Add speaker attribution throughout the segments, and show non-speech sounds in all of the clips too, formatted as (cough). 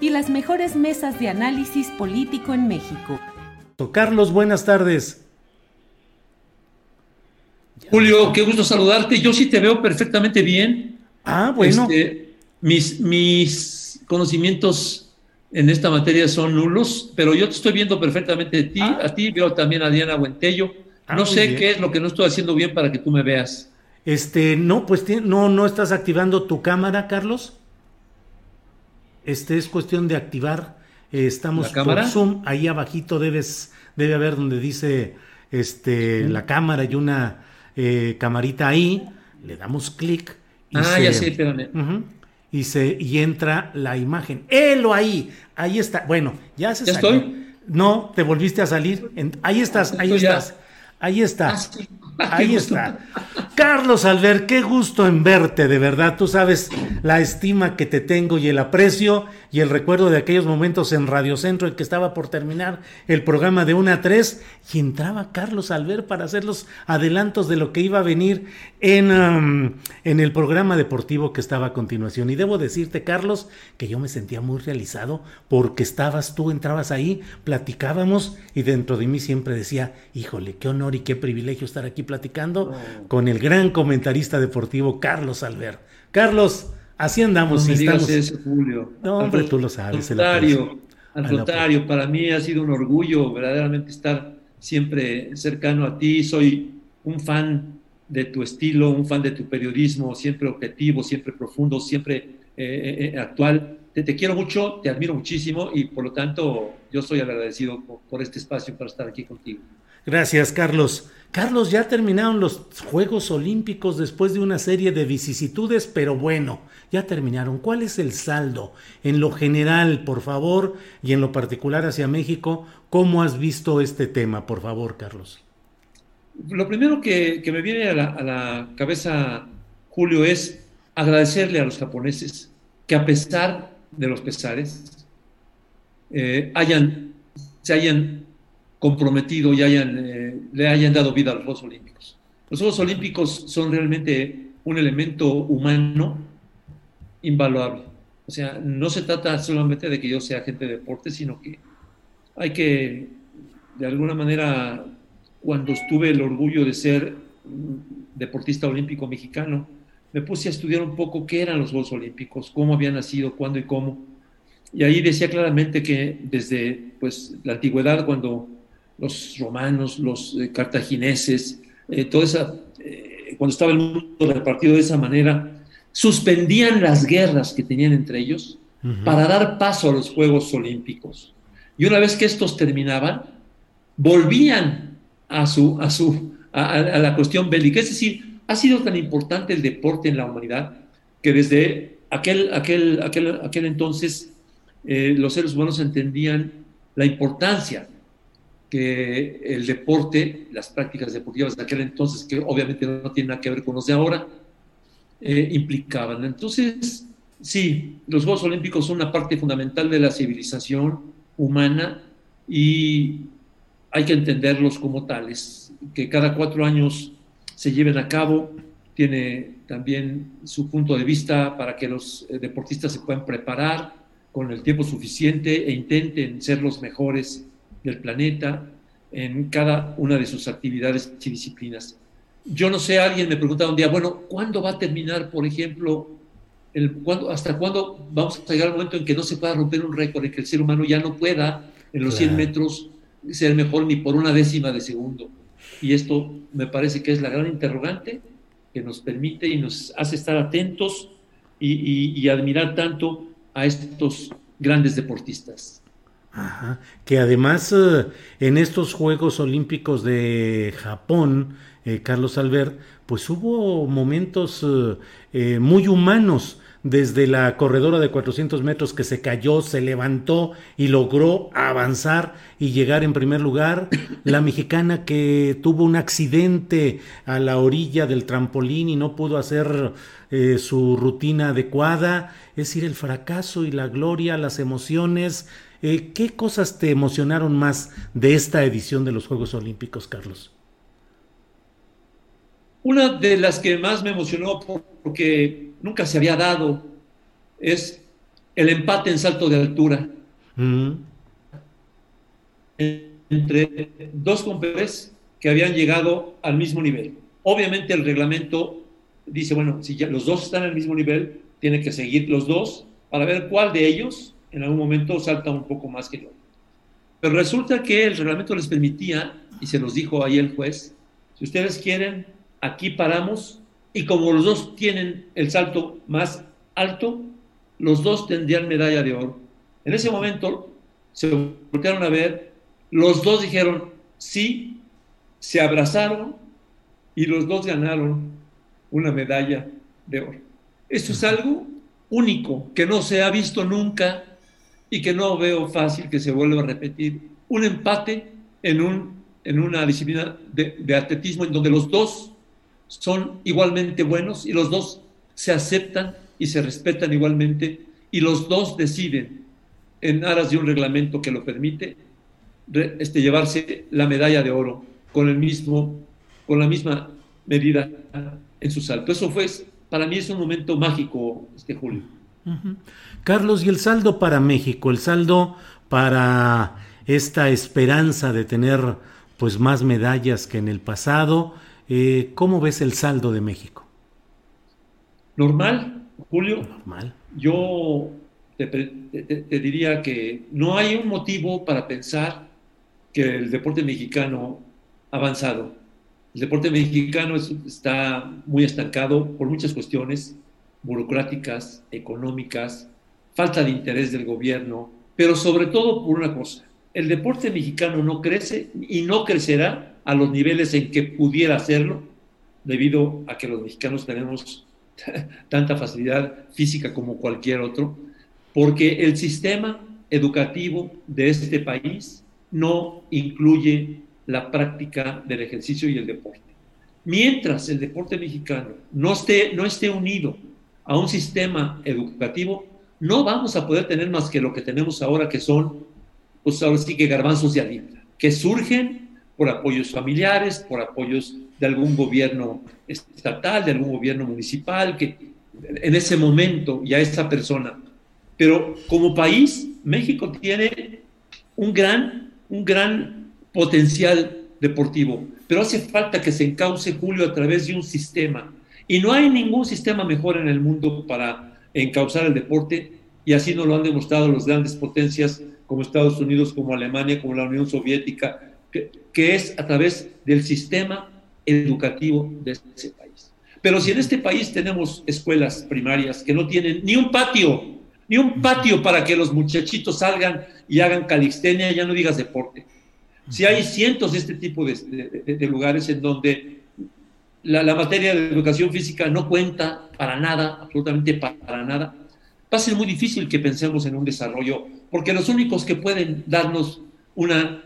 Speaker 1: y las mejores mesas de análisis político en México.
Speaker 2: Carlos, buenas tardes.
Speaker 3: Julio, qué gusto saludarte. Yo sí te veo perfectamente bien.
Speaker 2: Ah, bueno.
Speaker 3: Este, mis, mis conocimientos en esta materia son nulos, pero yo te estoy viendo perfectamente a ti.
Speaker 2: Ah.
Speaker 3: A ti veo también a Diana Buentello.
Speaker 2: Ah,
Speaker 3: no sé
Speaker 2: bien.
Speaker 3: qué es lo que no estoy haciendo bien para que tú me veas.
Speaker 2: Este, no, pues no, no estás activando tu cámara, Carlos. Este es cuestión de activar. eh, estamos
Speaker 3: ¿La
Speaker 2: por Zoom. Ahí abajito debes, debe haber donde dice este la cámara y una eh, camarita ahí. Le damos clic. y
Speaker 3: Ah,
Speaker 2: se-
Speaker 3: ya sé, espérame.
Speaker 2: Ujú. y se y entra la imagen. ¡Elo ahí! Ahí está. Bueno, ya se
Speaker 3: ¿Ya
Speaker 2: salió.
Speaker 3: estoy?
Speaker 2: No, te volviste a salir. En- ahí estás, ahí
Speaker 3: Estoy ya.
Speaker 2: estás. Ahí está.
Speaker 3: Ah, sí.
Speaker 2: Ahí está. Carlos Albert, qué gusto en verte, de verdad. Tú sabes la estima que te tengo y el aprecio y el recuerdo de aquellos momentos en Radio Centro en que estaba por terminar el programa de 1 a 3 y entraba Carlos Albert para hacer los adelantos de lo que iba a venir en, um, en el programa deportivo que estaba a continuación. Y debo decirte, Carlos, que yo me sentía muy realizado porque estabas tú, entrabas ahí, platicábamos y dentro de mí siempre decía, híjole, qué honor y qué privilegio estar aquí platicando con el gran comentarista deportivo Carlos Albert. Carlos, así andamos.
Speaker 3: No digas
Speaker 2: estamos-
Speaker 3: eso, Julio.
Speaker 2: No, hombre, tú lo sabes,
Speaker 3: contrario, al
Speaker 2: Al
Speaker 3: contrario, para mí ha sido un orgullo verdaderamente estar siempre cercano a ti. Soy un fan de tu estilo, un fan de tu periodismo, siempre objetivo, siempre profundo, siempre eh, eh, actual. Te, te quiero mucho, te admiro muchísimo y por lo tanto yo soy agradecido por, por este espacio para estar aquí contigo.
Speaker 2: Gracias, Carlos. Carlos, ya terminaron los Juegos Olímpicos después de una serie de vicisitudes, pero bueno, ya terminaron. ¿Cuál es el saldo en lo general, por favor, y en lo particular hacia México? ¿Cómo has visto este tema, por favor, Carlos?
Speaker 3: Lo primero que, me viene a la, a la cabeza, Julio, es agradecerle a los japoneses que a pesar de los pesares, eh, hayan, se hayan comprometido y hayan, eh, le hayan dado vida a los Juegos Olímpicos. Los Juegos Olímpicos son realmente un elemento humano invaluable. O sea, no se trata solamente de que yo sea agente de deporte, sino que hay que, de alguna manera, cuando tuve el orgullo de ser deportista olímpico mexicano, me puse a estudiar un poco qué eran los Juegos Olímpicos, cómo habían nacido, cuándo y cómo. Y ahí decía claramente que desde pues, la antigüedad, cuando los romanos, los eh, cartagineses, eh, toda esa, eh, cuando estaba el mundo repartido de esa manera, suspendían las guerras que tenían entre ellos para dar paso a los Juegos Olímpicos. Y una vez que estos terminaban, volvían a, su, a, su, a, a la cuestión bélica. Es decir, ha sido tan importante el deporte en la humanidad que desde aquel, aquel, aquel, aquel entonces los seres humanos entendían la importancia que el deporte, las prácticas deportivas de aquel entonces, que obviamente no tienen nada que ver con los de ahora, eh, implicaban. Entonces, sí, los Juegos Olímpicos son una parte fundamental de la civilización humana y hay que entenderlos como tales, que cada cuatro años se lleven a cabo tiene también su punto de vista para que los eh, deportistas se puedan preparar con el tiempo suficiente e intenten ser los mejores del planeta en cada una de sus actividades y disciplinas. Yo no sé, alguien me preguntaba un día, bueno, ¿cuándo va a terminar, por ejemplo, el, ¿hasta cuándo vamos a llegar al momento en que no se pueda romper un récord, en que el ser humano ya no pueda en los 100 metros ser mejor ni por una décima de segundo? Y esto me parece que es la gran interrogante que nos permite y nos hace estar atentos y, admirar tanto a estos grandes deportistas.
Speaker 2: Ajá. Que además eh, en estos Juegos Olímpicos de Japón, eh, Carlos Albert, pues hubo momentos eh, muy humanos desde la corredora de 400 metros que se cayó, se levantó y logró avanzar y llegar en primer lugar, la mexicana que tuvo un accidente a la orilla del trampolín y no pudo hacer eh, su rutina adecuada, es decir, el fracaso y la gloria, las emociones. Eh, ¿Qué cosas te emocionaron más de esta edición de los Juegos Olímpicos, Carlos?
Speaker 3: Una de las que más me emocionó porque nunca se había dado es el empate en salto de altura mm. entre dos competidores que habían llegado al mismo nivel. Obviamente el reglamento dice, bueno, si ya los dos están al mismo nivel, tienen que seguir los dos para ver cuál de ellos en algún momento salta un poco más que otro. Pero resulta que el reglamento les permitía, y se los dijo ahí el juez, si ustedes quieren aquí paramos y como los dos tienen el salto más alto, los dos tendrían medalla de oro. En ese momento se voltearon a ver, los dos dijeron sí, se abrazaron y los dos ganaron una medalla de oro. Esto es algo único que no se ha visto nunca y que no veo fácil que se vuelva a repetir. Un empate en, un, en una disciplina de, de atletismo en donde los dos son igualmente buenos y los dos se aceptan y se respetan igualmente y los dos deciden en aras de un reglamento que lo permite este, llevarse la medalla de oro con el mismo con la misma medida en su salto. Eso fue para mí es un momento mágico este Julio.
Speaker 2: Carlos, y el saldo para México, el saldo para esta esperanza de tener pues más medallas que en el pasado eh, ¿Cómo ves el saldo de México?
Speaker 3: Normal, Julio. Normal. Yo te, diría que no hay un motivo para pensar que el deporte mexicano ha avanzado. El deporte mexicano está muy estancado por muchas cuestiones burocráticas, económicas, falta de interés del gobierno, pero sobre todo por una cosa, el deporte mexicano no crece y no crecerá a los niveles en que pudiera hacerlo, debido a que los mexicanos tenemos (laughs) tanta facilidad física como cualquier otro, porque el sistema educativo de este país no incluye la práctica del ejercicio y el deporte. Mientras el deporte mexicano no esté, no esté unido a un sistema educativo, no vamos a poder tener más que lo que tenemos ahora, que son, pues ahora sí que garbanzos de harina, que surgen por apoyos familiares, por apoyos de algún gobierno estatal, de algún gobierno municipal, que en ese momento y a esa persona. Pero como país, México tiene un gran, un gran potencial deportivo, pero hace falta que se encauce Julio a través de un sistema. Y no hay ningún sistema mejor en el mundo para encauzar el deporte, y así nos lo han demostrado las grandes potencias como Estados Unidos, como Alemania, como la Unión Soviética, que, es a través del sistema educativo de ese país. Pero si en este país tenemos escuelas primarias que no tienen ni un patio, ni un patio para que los muchachitos salgan y hagan calistenia, ya no digas deporte. Si hay cientos de este tipo de, lugares en donde la, la, materia de educación física no cuenta para nada, absolutamente para nada, va a ser muy difícil que pensemos en un desarrollo, porque los únicos que pueden darnos una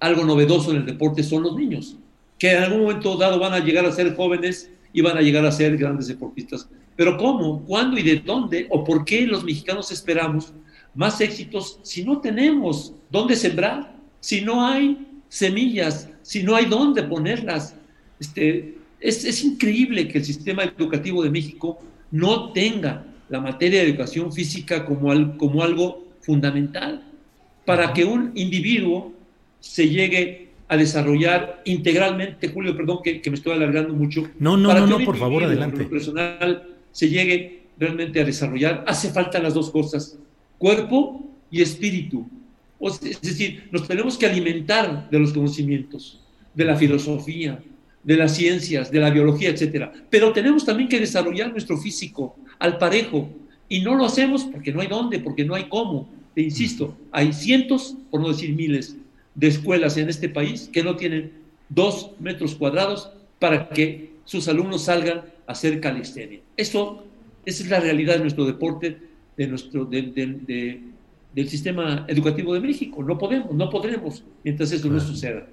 Speaker 3: algo novedoso en el deporte son los niños, que en algún momento dado van a llegar a ser jóvenes y van a llegar a ser grandes deportistas. Pero ¿cómo, cuándo y de dónde o por qué los mexicanos esperamos más éxitos si no tenemos dónde sembrar, si no hay semillas, si no hay dónde ponerlas? Este, Es, es increíble que el sistema educativo de México no tenga la materia de educación física como, al, como algo fundamental para que un individuo se llegue a desarrollar integralmente, Julio, perdón que, me estoy alargando mucho.
Speaker 2: No, no, no, no por favor, adelante.
Speaker 3: personal se llegue realmente a desarrollar, hace falta las dos cosas, cuerpo y espíritu. Es decir, nos tenemos que alimentar de los conocimientos, de la filosofía, de las ciencias, de la biología, etcétera. Pero tenemos también que desarrollar nuestro físico al parejo. Y no lo hacemos porque no hay dónde, porque no hay cómo. Te insisto, hay cientos, por no decir miles, de escuelas en este país que no tienen dos metros cuadrados para que sus alumnos salgan a hacer calistenia. Eso, esa es la realidad de nuestro deporte, de nuestro, de, del sistema educativo de México. No podemos, no podremos mientras eso no suceda.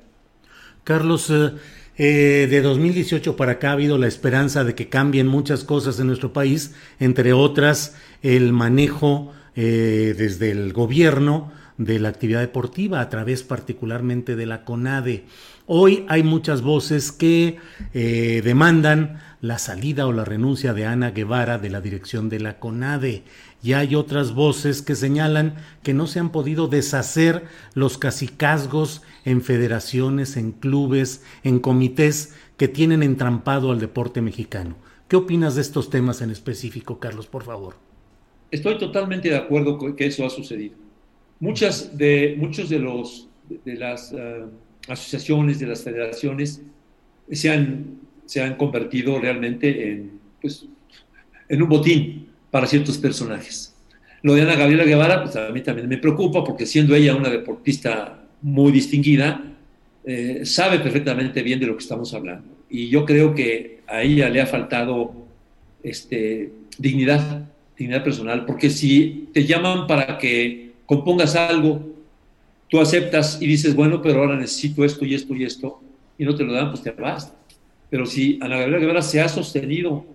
Speaker 2: Carlos, eh, eh, de 2018 para acá ha habido la esperanza de que cambien muchas cosas en nuestro país, entre otras el manejo eh, desde el gobierno de la actividad deportiva a través particularmente de la CONADE. Hoy hay muchas voces que demandan la salida o la renuncia de Ana Guevara de la dirección de la CONADE y hay otras voces que señalan que no se han podido deshacer los casicazgos en federaciones, en clubes, en comités que tienen entrampado al deporte mexicano. ¿Qué opinas de estos temas en específico, Carlos, por favor?
Speaker 3: Estoy totalmente de acuerdo con que eso ha sucedido. Muchas de, muchos de, los, de las eh, asociaciones, de las federaciones, se han, se han convertido realmente en, pues, en un botín para ciertos personajes. Lo de Ana Gabriela Guevara, pues a mí también me preocupa porque siendo ella una deportista muy distinguida, eh, sabe perfectamente bien de lo que estamos hablando. Y yo creo que a ella le ha faltado este, dignidad, dignidad personal, porque si te llaman para que compongas algo, tú aceptas y dices, bueno, pero ahora necesito esto y esto y esto, y no te lo dan, pues te vas. Pero si Ana Gabriela Guevara se ha sostenido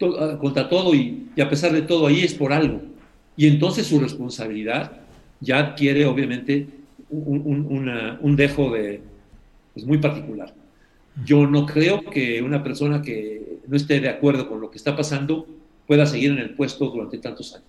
Speaker 3: Ah, contra todo y, y, a pesar de todo ahí es por algo. Y entonces su responsabilidad ya adquiere obviamente un, un, una, un dejo de pues, muy particular. Yo no creo que una persona que no esté de acuerdo con lo que está pasando pueda seguir en el puesto durante tantos años.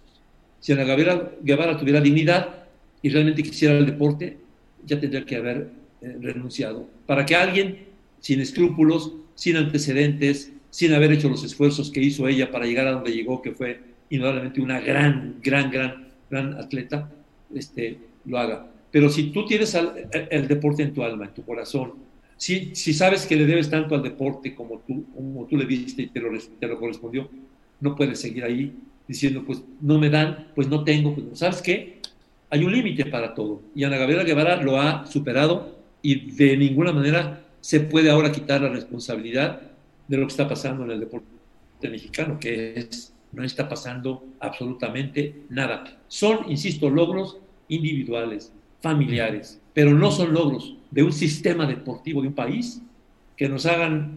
Speaker 3: Si Ana Gabriela Guevara tuviera dignidad y realmente quisiera el deporte, ya tendría que haber eh, renunciado. Para que alguien sin escrúpulos, sin antecedentes, sin haber hecho los esfuerzos que hizo ella para llegar a donde llegó, que fue indudablemente una gran, gran, gran, gran atleta, este, lo haga. Pero si tú tienes el deporte en tu alma, en tu corazón, si, si sabes que le debes tanto al deporte como tú, como tú le diste y te lo, te lo correspondió, no puedes seguir ahí diciendo, pues no me dan, pues no tengo, pues ¿sabes qué? Hay un límite para todo. Y Ana Gabriela Guevara lo ha superado y de ninguna manera se puede ahora quitar la responsabilidad de lo que está pasando en el deporte mexicano, que es, no está pasando absolutamente nada. Son, insisto, logros individuales, familiares, pero no son logros de un sistema deportivo de un país que nos hagan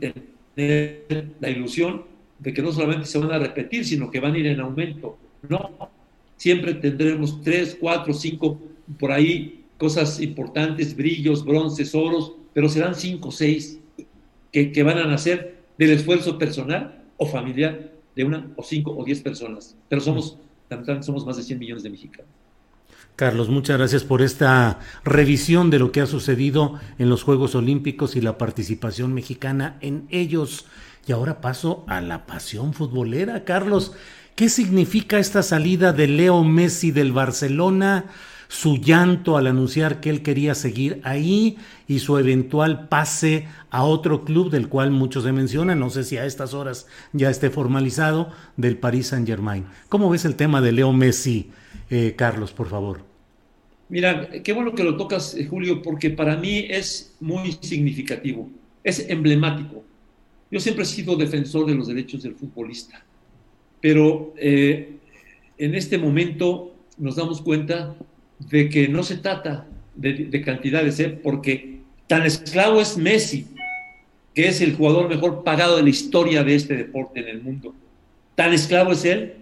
Speaker 3: tener la ilusión de que no solamente se van a repetir, sino que van a ir en aumento. No, siempre tendremos tres, cuatro, cinco, por ahí cosas importantes, brillos, bronces, oros, pero serán cinco, seis que, que van a nacer del esfuerzo personal o familiar de una o cinco o diez personas. Pero somos, somos más de 100 millones de mexicanos.
Speaker 2: Carlos, muchas gracias por esta revisión de lo que ha sucedido en los Juegos Olímpicos y la participación mexicana en ellos. Y ahora paso a la pasión futbolera. Carlos, ¿qué significa esta salida de Leo Messi del Barcelona? Su llanto al anunciar que él quería seguir ahí y su eventual pase a otro club del cual muchos se mencionan, no sé si a estas horas ya esté formalizado, del Paris Saint Germain. ¿Cómo ves el tema de Leo Messi, eh, Carlos, por favor?
Speaker 3: Mira, qué bueno que lo tocas, eh, Julio, porque para mí es muy significativo, es emblemático. Yo siempre he sido defensor de los derechos del futbolista, pero eh, en este momento nos damos cuenta de que no se trata de, cantidades, ¿eh? porque tan esclavo es Messi, que es el jugador mejor pagado de la historia de este deporte en el mundo. Tan esclavo es él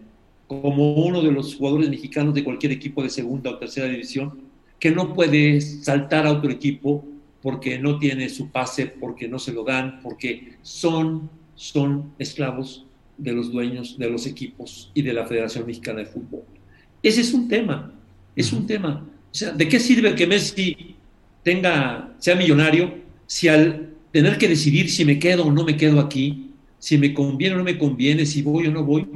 Speaker 3: como uno de los jugadores mexicanos de cualquier equipo de segunda o tercera división, que no puede saltar a otro equipo porque no tiene su pase, porque no se lo dan, porque son, son esclavos de los dueños de los equipos y de la Federación Mexicana de Fútbol. Ese es un tema. Es un tema. O sea, ¿de qué sirve que Messi tenga, sea millonario si al tener que decidir si me quedo o no me quedo aquí, si me conviene o no me conviene, si voy o no voy,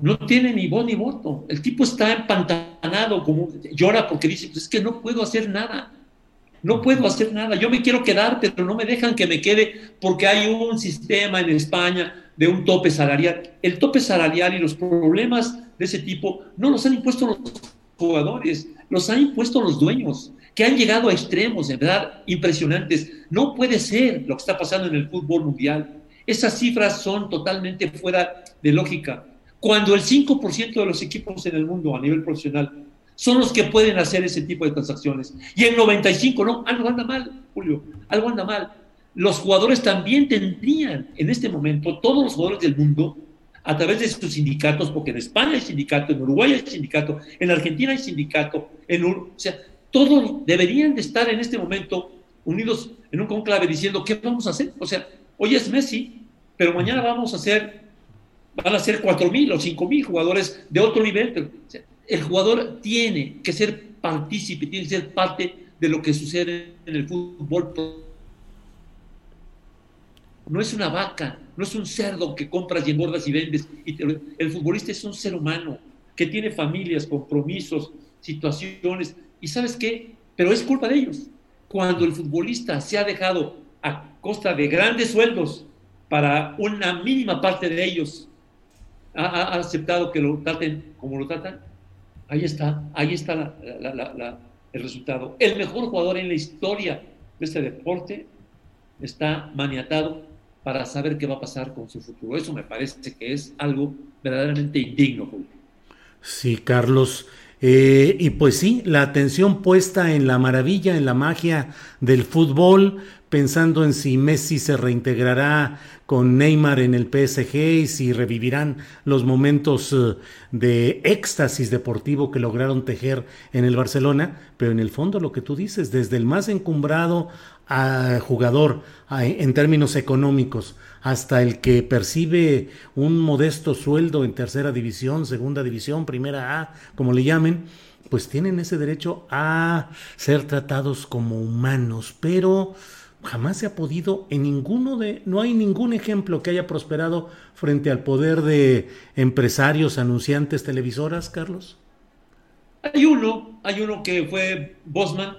Speaker 3: no tiene ni voz ni voto. El tipo está empantanado, como llora porque dice, pues es que no puedo hacer nada. No puedo hacer nada. Yo me quiero quedar, pero no me dejan que me quede porque hay un sistema en España de un tope salarial. El tope salarial y los problemas de ese tipo no los han impuesto los jugadores, los han impuesto los dueños, que han llegado a extremos, de verdad, impresionantes. No puede ser lo que está pasando en el fútbol mundial. Esas cifras son totalmente fuera de lógica. Cuando el 5% de los equipos en el mundo a nivel profesional son los que pueden hacer ese tipo de transacciones. Y el 95, no, algo anda mal, Julio, algo anda mal. Los jugadores también tendrían en este momento, todos los jugadores del mundo, a través de sus sindicatos, porque en España hay sindicato, en Uruguay hay sindicato, en Argentina hay sindicato, en o sea, todos deberían de estar en este momento unidos en un conclave diciendo, ¿qué vamos a hacer? O sea, hoy es Messi, pero mañana vamos a hacer, van a ser cuatro mil o cinco mil jugadores de otro nivel. el jugador tiene que ser partícipe, tiene que ser parte de lo que sucede en el fútbol no es una vaca, no es un cerdo que compras y engordas y vendes. el futbolista es un ser humano que tiene familias, compromisos, situaciones. ¿Y sabes qué? Pero es culpa de ellos. Cuando el futbolista se ha dejado a costa de grandes sueldos para una mínima parte de ellos, ha, aceptado que lo traten como lo tratan, ahí está, ahí está el resultado. El mejor jugador en la historia de este deporte está maniatado para saber qué va a pasar con su futuro. Eso me parece que es algo verdaderamente indigno, Julio.
Speaker 2: Sí, Carlos. Eh, y pues sí, la atención puesta en la maravilla, en la magia del fútbol, pensando en si Messi se reintegrará con Neymar en el PSG y si revivirán los momentos eh, de éxtasis deportivo que lograron tejer en el Barcelona, pero en el fondo lo que tú dices, desde el más encumbrado a jugador en términos económicos, hasta el que percibe un modesto sueldo en tercera división, segunda división, primera A, como le llamen, pues tienen ese derecho a ser tratados como humanos, pero jamás se ha podido en ninguno de, no hay ningún ejemplo que haya prosperado frente al poder de empresarios, anunciantes, televisoras, Carlos.
Speaker 3: Hay uno, hay uno que fue Bosman,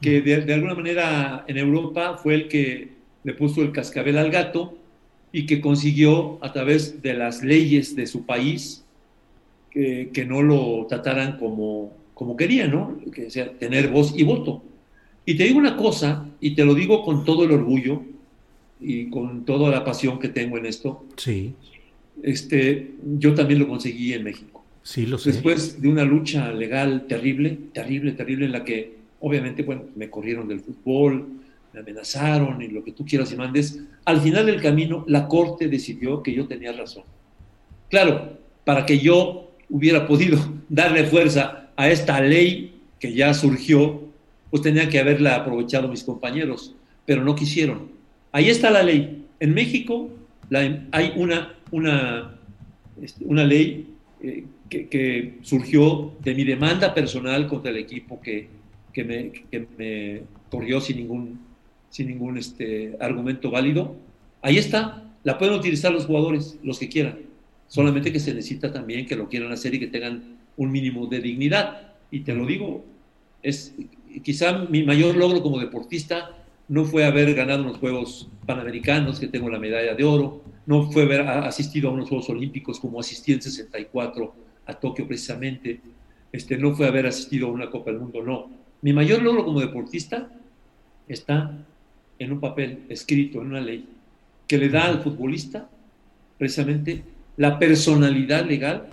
Speaker 3: que de, alguna manera en Europa fue el que le puso el cascabel al gato y que consiguió a través de las leyes de su país que, no lo trataran como, como quería, ¿no? Que sea tener voz y voto. Y te digo una cosa, y te lo digo con todo el orgullo y con toda la pasión que tengo en esto.
Speaker 2: Sí.
Speaker 3: Este, yo también lo conseguí en México.
Speaker 2: Sí, lo sé.
Speaker 3: Después de una lucha legal terrible, terrible, terrible, en la que Obviamente, bueno, me corrieron del fútbol, me amenazaron y lo que tú quieras y mandes. Al final del camino, la Corte decidió que yo tenía razón. Claro, para que yo hubiera podido (laughs) darle fuerza a esta ley que ya surgió, pues tenía que haberla aprovechado mis compañeros, pero no quisieron. Ahí está la ley. En México hay una, una, este, una ley eh, que, surgió de mi demanda personal contra el equipo que, que, me, que corrió sin ningún, sin ningún este, argumento válido. Ahí está, la pueden utilizar los jugadores, los que quieran. Solamente que se necesita también que lo quieran hacer y que tengan un mínimo de dignidad. Y te lo digo, es quizá mi mayor logro como deportista no fue haber ganado unos Juegos Panamericanos, que tengo la medalla de oro, no fue haber asistido a unos Juegos Olímpicos como asistí en 64 a Tokio precisamente, este, no fue haber asistido a una Copa del Mundo, no. Mi mayor logro como deportista está en un papel escrito, en una ley, que le da al futbolista precisamente la personalidad legal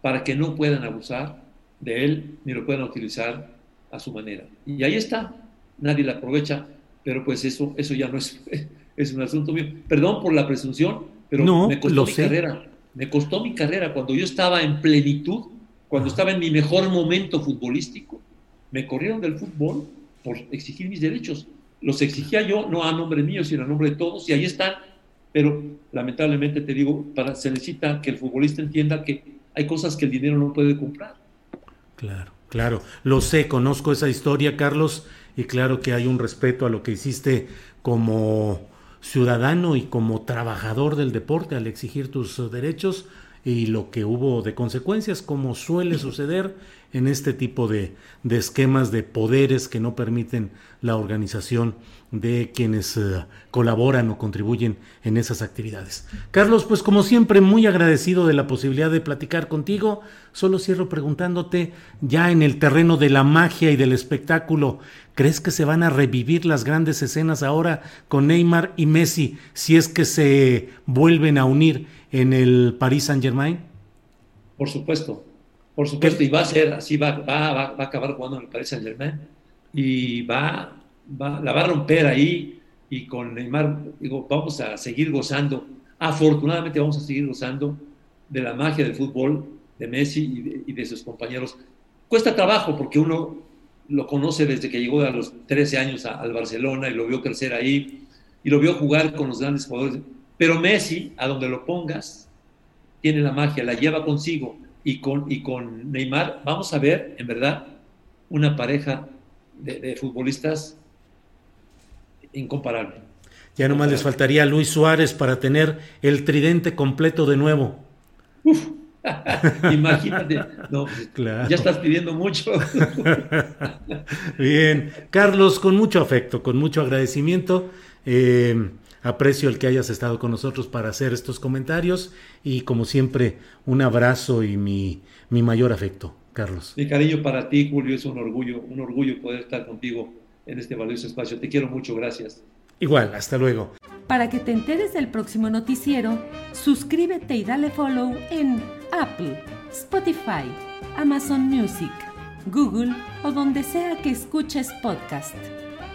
Speaker 3: para que no puedan abusar de él ni lo puedan utilizar a su manera. Y ahí está, nadie la aprovecha, pero pues eso, eso ya no es, (laughs) es un asunto mío. Perdón por la presunción, pero me costó mi carrera. Me costó mi carrera cuando yo estaba en plenitud, cuando estaba en mi mejor momento futbolístico. Me corrieron del fútbol por exigir mis derechos. Los exigía yo, no a nombre mío, sino a nombre de todos, y ahí están. Pero lamentablemente te digo, para, se necesita que el futbolista entienda que hay cosas que el dinero no puede comprar.
Speaker 2: Claro, claro. Lo sé, conozco esa historia, Carlos, y claro que hay un respeto a lo que hiciste como ciudadano y como trabajador del deporte al exigir tus derechos y lo que hubo de consecuencias, como suele suceder en este tipo de, de esquemas de poderes que no permiten la organización de quienes eh, colaboran o contribuyen en esas actividades. Carlos, pues como siempre, muy agradecido de la posibilidad de platicar contigo. Solo cierro preguntándote, ya en el terreno de la magia y del espectáculo, ¿crees que se van a revivir las grandes escenas ahora con Neymar y Messi si es que se vuelven a unir en el Paris Saint Germain?
Speaker 3: Por supuesto, por supuesto, y va a ser así, va, va, va, a acabar jugando en el Paris Saint Germain y va, la va a romper ahí y con Neymar, digo, vamos a seguir gozando, afortunadamente vamos a seguir gozando de la magia del fútbol de Messi y de, sus compañeros. Cuesta trabajo porque uno lo conoce desde que llegó a los 13 años al Barcelona y lo vio crecer ahí y lo vio jugar con los grandes jugadores. Pero Messi, a donde lo pongas, tiene la magia, la lleva consigo y con, y con Neymar vamos a ver, en verdad, una pareja de, futbolistas incomparable.
Speaker 2: Ya nomás les faltaría a Luis Suárez para tener el tridente completo de nuevo.
Speaker 3: Uf, (laughs) imagínate, no, (laughs) ya estás pidiendo mucho. (laughs)
Speaker 2: Bien, Carlos, con mucho afecto, con mucho agradecimiento. Eh, Aprecio el que hayas estado con nosotros para hacer estos comentarios y como siempre un abrazo y mi, mi mayor afecto, Carlos.
Speaker 3: Mi cariño para ti, Julio, es un orgullo, un orgullo poder estar contigo en este valioso espacio. Te quiero mucho, gracias.
Speaker 2: Igual, hasta luego.
Speaker 1: Para que te enteres del próximo noticiero, suscríbete y dale follow en Apple, Spotify, Amazon Music, Google o donde sea que escuches podcast